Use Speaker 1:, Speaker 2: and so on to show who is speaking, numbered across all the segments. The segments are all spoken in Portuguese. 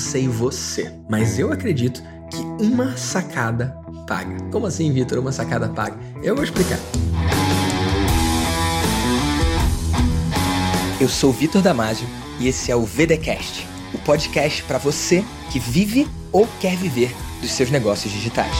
Speaker 1: sei você, mas eu acredito que uma sacada paga. Como assim, Vitor? Uma sacada paga? Eu vou explicar. Eu sou Vitor Damasio e esse é o VDcast, o podcast para você que vive ou quer viver dos seus negócios digitais.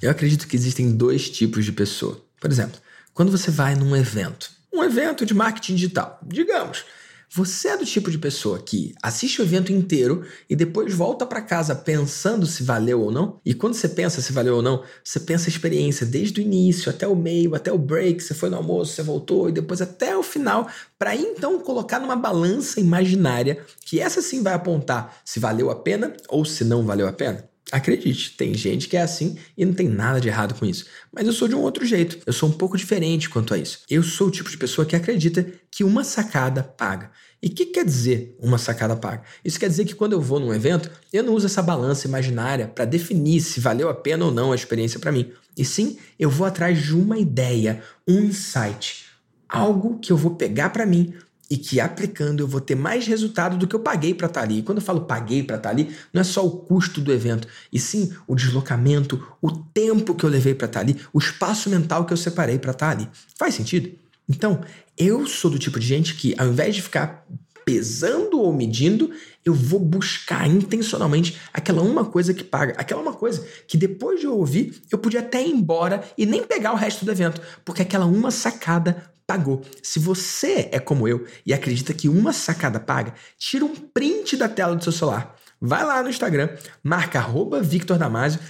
Speaker 1: Eu acredito que existem dois tipos de pessoa. Por exemplo, quando você vai num evento, um evento de marketing digital, digamos, você é do tipo de pessoa que assiste o evento inteiro e depois volta para casa pensando se valeu ou não? E quando você pensa se valeu ou não, você pensa a experiência desde o início até o meio, até o break, você foi no almoço, você voltou e depois até o final, para então colocar numa balança imaginária que essa sim vai apontar se valeu a pena ou se não valeu a pena? Acredite, tem gente que é assim e não tem nada de errado com isso. Mas eu sou de um outro jeito. Eu sou um pouco diferente quanto a isso. Eu sou o tipo de pessoa que acredita que uma sacada paga. E o que quer dizer uma sacada paga? Isso quer dizer que quando eu vou num evento, eu não uso essa balança imaginária para definir se valeu a pena ou não a experiência para mim. E sim, eu vou atrás de uma ideia, um insight, algo que eu vou pegar para mim, e que aplicando eu vou ter mais resultado do que eu paguei para estar tá ali. E quando eu falo paguei para estar tá ali, não é só o custo do evento, e sim o deslocamento, o tempo que eu levei para estar tá ali, o espaço mental que eu separei para estar ali. Faz sentido? Então, eu sou do tipo de gente que, ao invés de ficar pesando ou medindo, eu vou buscar intencionalmente aquela uma coisa que paga, aquela uma coisa que depois de eu ouvir, eu podia até ir embora e nem pegar o resto do evento, porque aquela uma sacada pagou. Se você é como eu e acredita que uma sacada paga, tira um print da tela do seu celular. Vai lá no Instagram, marca arroba Victor Damasio,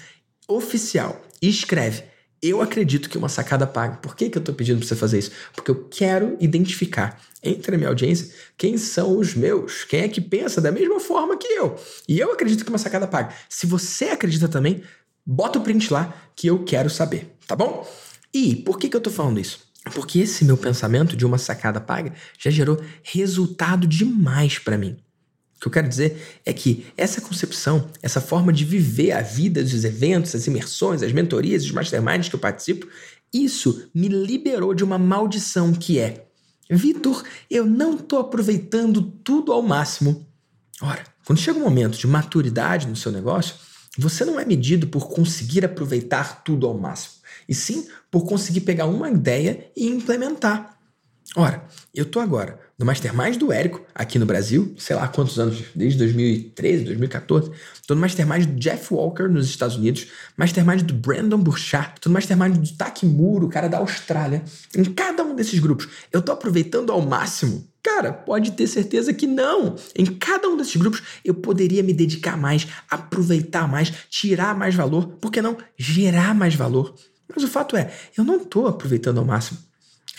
Speaker 1: oficial, e escreve. Eu acredito que uma sacada paga. Por que, que eu estou pedindo para você fazer isso? Porque eu quero identificar entre a minha audiência quem são os meus, quem é que pensa da mesma forma que eu. E eu acredito que uma sacada paga. Se você acredita também, bota o print lá que eu quero saber, tá bom? E por que, que eu estou falando isso? Porque esse meu pensamento de uma sacada paga já gerou resultado demais para mim. O que eu quero dizer é que essa concepção, essa forma de viver a vida dos eventos, as imersões, as mentorias, os masterminds que eu participo, isso me liberou de uma maldição que é: Vitor, eu não estou aproveitando tudo ao máximo. Ora, quando chega um momento de maturidade no seu negócio, você não é medido por conseguir aproveitar tudo ao máximo e sim por conseguir pegar uma ideia e implementar. Ora, eu tô agora no Mastermind do Érico, aqui no Brasil, sei lá quantos anos, desde 2013, 2014. Tô no Mastermind do Jeff Walker nos Estados Unidos, Mastermind do Brandon Burchard, tô no Mastermind do Takimuro, cara da Austrália. Em cada um desses grupos, eu tô aproveitando ao máximo Cara, pode ter certeza que não. Em cada um desses grupos eu poderia me dedicar mais, aproveitar mais, tirar mais valor, por que não gerar mais valor? Mas o fato é, eu não estou aproveitando ao máximo.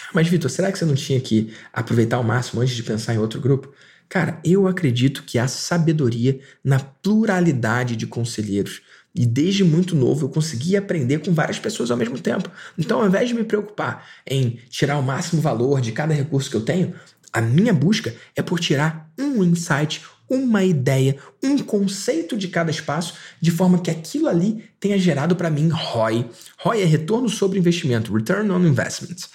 Speaker 1: Ah, mas, Vitor, será que você não tinha que aproveitar ao máximo antes de pensar em outro grupo? Cara, eu acredito que há sabedoria na pluralidade de conselheiros. E desde muito novo eu consegui aprender com várias pessoas ao mesmo tempo. Então, ao invés de me preocupar em tirar o máximo valor de cada recurso que eu tenho, a minha busca é por tirar um insight, uma ideia, um conceito de cada espaço, de forma que aquilo ali tenha gerado para mim ROI. ROI é retorno sobre investimento, Return on Investment.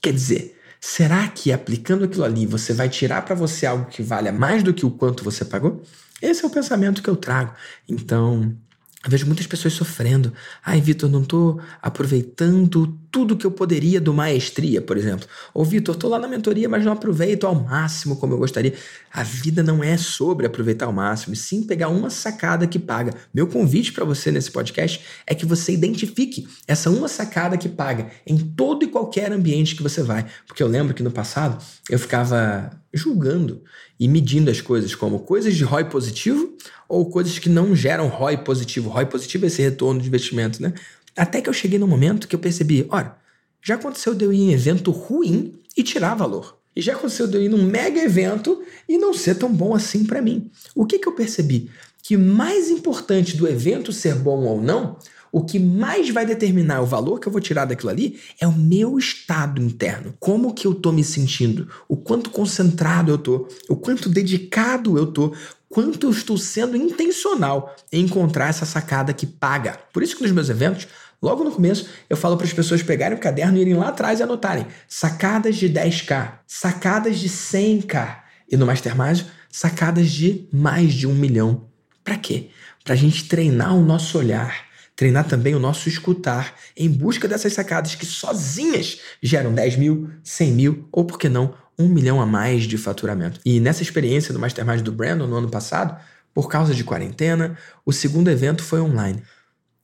Speaker 1: Quer dizer, será que aplicando aquilo ali você vai tirar para você algo que valha mais do que o quanto você pagou? Esse é o pensamento que eu trago. Então, eu vejo muitas pessoas sofrendo. Ai, Vitor, não estou aproveitando tudo que eu poderia do maestria, por exemplo. Ou, Vitor, estou lá na mentoria, mas não aproveito ao máximo como eu gostaria. A vida não é sobre aproveitar ao máximo, e sim pegar uma sacada que paga. Meu convite para você nesse podcast é que você identifique essa uma sacada que paga em todo e qualquer ambiente que você vai. Porque eu lembro que no passado eu ficava julgando e medindo as coisas como coisas de ROI positivo ou coisas que não geram ROI positivo. ROI positivo é esse retorno de investimento, né? Até que eu cheguei no momento que eu percebi, olha, já aconteceu de eu ir em evento ruim e tirar valor. E já aconteceu de eu ir num mega evento e não ser tão bom assim para mim. O que, que eu percebi? Que mais importante do evento ser bom ou não o que mais vai determinar o valor que eu vou tirar daquilo ali é o meu estado interno. Como que eu tô me sentindo? O quanto concentrado eu tô? O quanto dedicado eu tô? Quanto eu estou sendo intencional em encontrar essa sacada que paga. Por isso que nos meus eventos Logo no começo, eu falo para as pessoas pegarem o caderno e irem lá atrás e anotarem sacadas de 10k, sacadas de 100k, e no Mastermind, sacadas de mais de um milhão. Para quê? Para a gente treinar o nosso olhar, treinar também o nosso escutar em busca dessas sacadas que sozinhas geram 10 mil, 100 mil ou, por que não, um milhão a mais de faturamento. E nessa experiência do Mastermind do Brandon no ano passado, por causa de quarentena, o segundo evento foi online.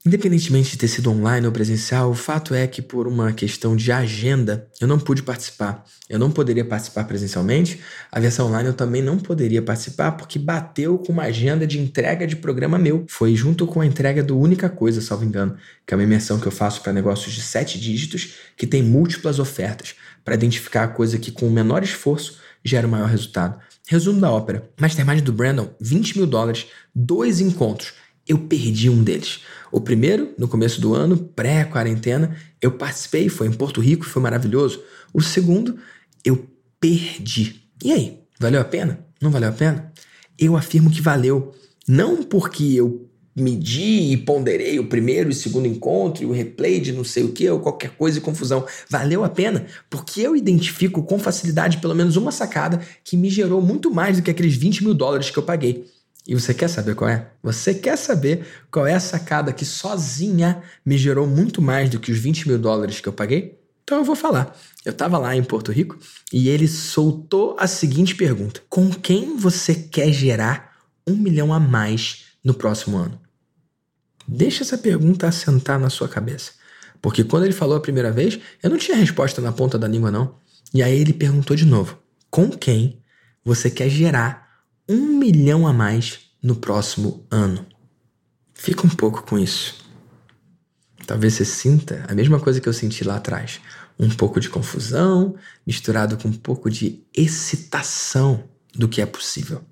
Speaker 1: Independentemente de ter sido online ou presencial, o fato é que, por uma questão de agenda, eu não pude participar. Eu não poderia participar presencialmente, a versão online eu também não poderia participar porque bateu com uma agenda de entrega de programa meu. Foi junto com a entrega do Única Coisa, salvo engano, que é uma imersão que eu faço para negócios de sete dígitos que tem múltiplas ofertas para identificar a coisa que, com o menor esforço, gera o maior resultado. Resumo da ópera: Mastermind do Brandon, 20 mil dólares, dois encontros eu perdi um deles. O primeiro, no começo do ano, pré-quarentena, eu participei, foi em Porto Rico, foi maravilhoso. O segundo, eu perdi. E aí, valeu a pena? Não valeu a pena? Eu afirmo que valeu. Não porque eu medi e ponderei o primeiro e segundo encontro e o replay de não sei o que ou qualquer coisa e confusão. Valeu a pena porque eu identifico com facilidade pelo menos uma sacada que me gerou muito mais do que aqueles 20 mil dólares que eu paguei. E você quer saber qual é? Você quer saber qual é a sacada que sozinha me gerou muito mais do que os 20 mil dólares que eu paguei? Então eu vou falar. Eu estava lá em Porto Rico e ele soltou a seguinte pergunta: Com quem você quer gerar um milhão a mais no próximo ano? Deixa essa pergunta assentar na sua cabeça. Porque quando ele falou a primeira vez, eu não tinha resposta na ponta da língua, não. E aí ele perguntou de novo: Com quem você quer gerar um milhão a mais no próximo ano. Fica um pouco com isso. Talvez você sinta a mesma coisa que eu senti lá atrás. Um pouco de confusão, misturado com um pouco de excitação do que é possível.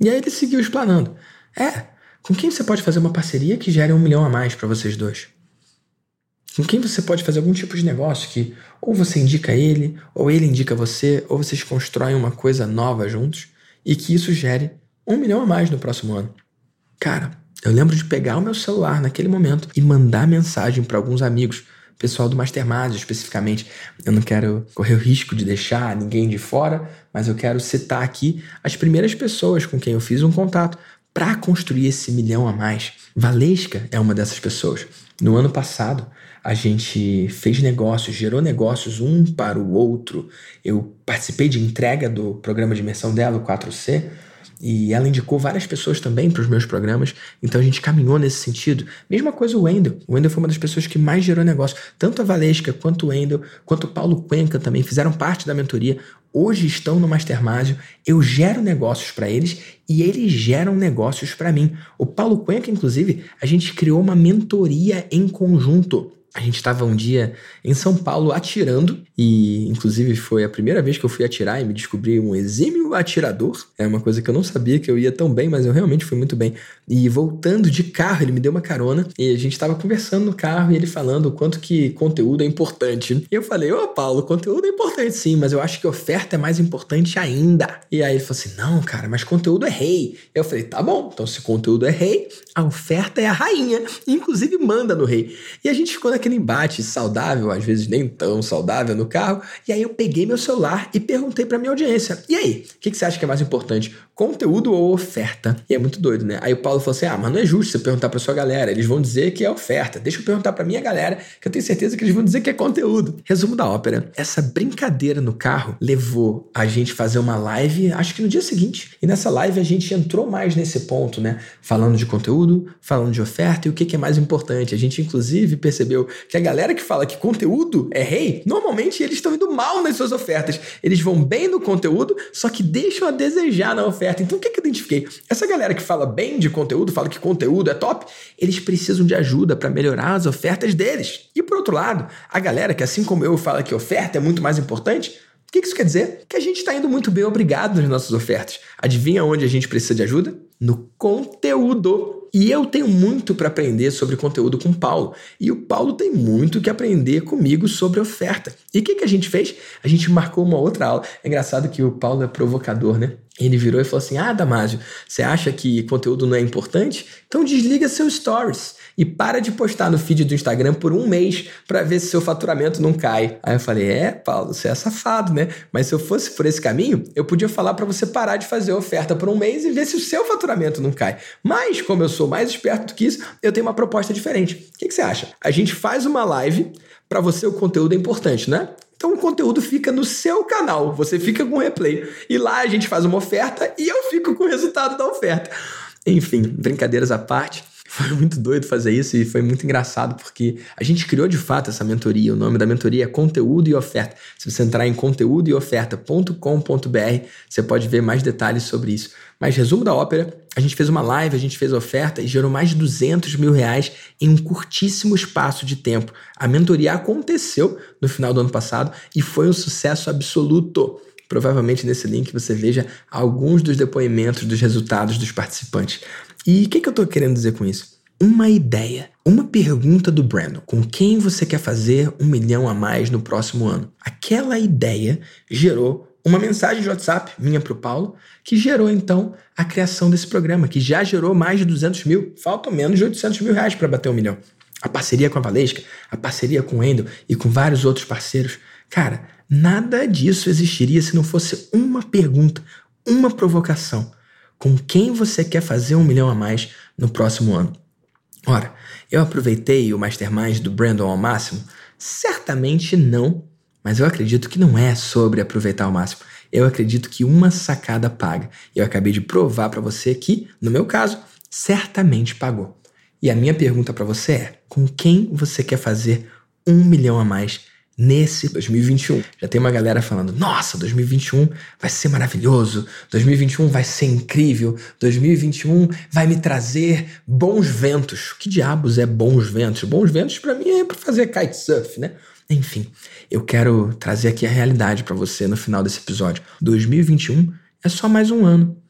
Speaker 1: E aí ele seguiu explanando. É, com quem você pode fazer uma parceria que gere um milhão a mais para vocês dois? Com quem você pode fazer algum tipo de negócio que ou você indica ele, ou ele indica você, ou vocês constroem uma coisa nova juntos e que isso gere um milhão a mais no próximo ano. Cara, eu lembro de pegar o meu celular naquele momento e mandar mensagem para alguns amigos, pessoal do Mastermind especificamente. Eu não quero correr o risco de deixar ninguém de fora, mas eu quero citar aqui as primeiras pessoas com quem eu fiz um contato para construir esse milhão a mais. Valesca é uma dessas pessoas. No ano passado, a gente fez negócios, gerou negócios um para o outro. Eu participei de entrega do programa de imersão dela, o 4C, e ela indicou várias pessoas também para os meus programas, então a gente caminhou nesse sentido. Mesma coisa o Wendel. O Wendel foi uma das pessoas que mais gerou negócio. Tanto a Valesca, quanto o Wendel, quanto o Paulo Cuenca também fizeram parte da mentoria. Hoje estão no Mastermind. Eu gero negócios para eles e eles geram negócios para mim. O Paulo Cuenca, inclusive, a gente criou uma mentoria em conjunto. A gente estava um dia em São Paulo atirando, e inclusive foi a primeira vez que eu fui atirar e me descobri um exímio atirador. É uma coisa que eu não sabia que eu ia tão bem, mas eu realmente fui muito bem. E voltando de carro, ele me deu uma carona e a gente estava conversando no carro e ele falando o quanto que conteúdo é importante. E eu falei: Ô Paulo, conteúdo é importante sim, mas eu acho que oferta é mais importante ainda. E aí ele falou assim: Não, cara, mas conteúdo é rei. Eu falei: Tá bom, então se conteúdo é rei, a oferta é a rainha. Inclusive manda no rei. E a gente ficou naquele aquele embate saudável, às vezes nem tão saudável no carro, e aí eu peguei meu celular e perguntei para minha audiência: "E aí, o que, que você acha que é mais importante, conteúdo ou oferta?". E é muito doido, né? Aí o Paulo falou assim: "Ah, mas não é justo você perguntar para sua galera, eles vão dizer que é oferta. Deixa eu perguntar para minha galera, que eu tenho certeza que eles vão dizer que é conteúdo". Resumo da ópera: essa brincadeira no carro levou a gente fazer uma live, acho que no dia seguinte. E nessa live a gente entrou mais nesse ponto, né? Falando de conteúdo, falando de oferta e o que é mais importante. A gente inclusive percebeu que a galera que fala que conteúdo é rei, normalmente eles estão indo mal nas suas ofertas. Eles vão bem no conteúdo, só que deixam a desejar na oferta. Então o que, que eu identifiquei? Essa galera que fala bem de conteúdo, fala que conteúdo é top, eles precisam de ajuda para melhorar as ofertas deles. E por outro lado, a galera que, assim como eu, fala que oferta é muito mais importante, o que isso quer dizer? Que a gente está indo muito bem obrigado nas nossas ofertas. Adivinha onde a gente precisa de ajuda? No conteúdo. E eu tenho muito para aprender sobre conteúdo com o Paulo. E o Paulo tem muito que aprender comigo sobre oferta. E o que, que a gente fez? A gente marcou uma outra aula. É engraçado que o Paulo é provocador, né? Ele virou e falou assim: Ah, Damásio, você acha que conteúdo não é importante? Então desliga seus stories e para de postar no feed do Instagram por um mês para ver se seu faturamento não cai. Aí eu falei: É, Paulo, você é safado, né? Mas se eu fosse por esse caminho, eu podia falar para você parar de fazer oferta por um mês e ver se o seu faturamento não cai. Mas, como eu sou mais esperto do que isso, eu tenho uma proposta diferente. O que, que você acha? A gente faz uma live. Para você, o conteúdo é importante, né? Então o conteúdo fica no seu canal, você fica com o replay. E lá a gente faz uma oferta e eu fico com o resultado da oferta. Enfim, brincadeiras à parte. Foi muito doido fazer isso e foi muito engraçado porque a gente criou de fato essa mentoria. O nome da mentoria é Conteúdo e Oferta. Se você entrar em conteúdoeoferta.com.br, você pode ver mais detalhes sobre isso. Mas resumo da ópera, a gente fez uma live, a gente fez oferta e gerou mais de 200 mil reais em um curtíssimo espaço de tempo. A mentoria aconteceu no final do ano passado e foi um sucesso absoluto. Provavelmente nesse link você veja alguns dos depoimentos dos resultados dos participantes. E o que, que eu estou querendo dizer com isso? Uma ideia, uma pergunta do Brandon: com quem você quer fazer um milhão a mais no próximo ano? Aquela ideia gerou uma mensagem de WhatsApp minha para o Paulo, que gerou então a criação desse programa, que já gerou mais de 200 mil. Faltam menos de 800 mil reais para bater um milhão. A parceria com a Valesca, a parceria com o Endel e com vários outros parceiros. Cara, nada disso existiria se não fosse uma pergunta, uma provocação com quem você quer fazer um milhão a mais no próximo ano. Ora, eu aproveitei o Mastermind do Brandon ao máximo? Certamente não, mas eu acredito que não é sobre aproveitar ao máximo. Eu acredito que uma sacada paga. Eu acabei de provar para você que, no meu caso, certamente pagou. E a minha pergunta para você é: com quem você quer fazer um milhão a mais nesse 2021. Já tem uma galera falando: nossa, 2021 vai ser maravilhoso, 2021 vai ser incrível, 2021 vai me trazer bons ventos. Que diabos é bons ventos? Bons ventos para mim é para fazer kitesurf, né? Enfim, eu quero trazer aqui a realidade para você no final desse episódio. 2021 é só mais um ano.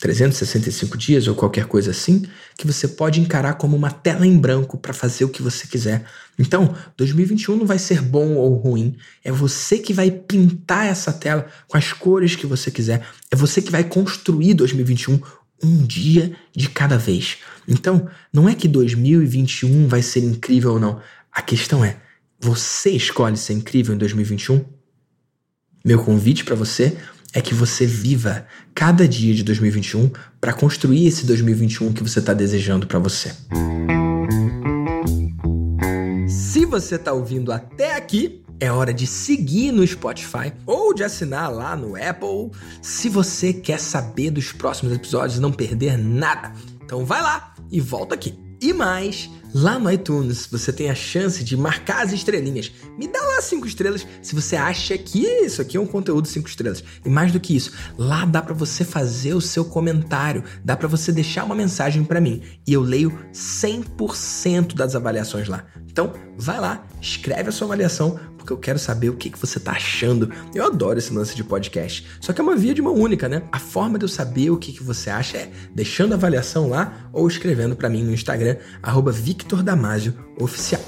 Speaker 1: 365 dias ou qualquer coisa assim, que você pode encarar como uma tela em branco para fazer o que você quiser. Então, 2021 não vai ser bom ou ruim, é você que vai pintar essa tela com as cores que você quiser, é você que vai construir 2021 um dia de cada vez. Então, não é que 2021 vai ser incrível ou não. A questão é: você escolhe ser incrível em 2021? Meu convite para você é que você viva cada dia de 2021 para construir esse 2021 que você está desejando para você. Se você está ouvindo até aqui, é hora de seguir no Spotify ou de assinar lá no Apple se você quer saber dos próximos episódios e não perder nada. Então vai lá e volta aqui. E mais, lá no iTunes você tem a chance de marcar as estrelinhas. Me dá lá cinco estrelas se você acha que isso aqui é um conteúdo cinco estrelas. E mais do que isso, lá dá para você fazer o seu comentário, dá para você deixar uma mensagem para mim e eu leio 100% das avaliações lá. Então, vai lá, escreve a sua avaliação, porque eu quero saber o que, que você tá achando. Eu adoro esse lance de podcast. Só que é uma via de mão única, né? A forma de eu saber o que, que você acha é deixando a avaliação lá ou escrevendo para mim no Instagram, arroba Victor Damasio Oficial.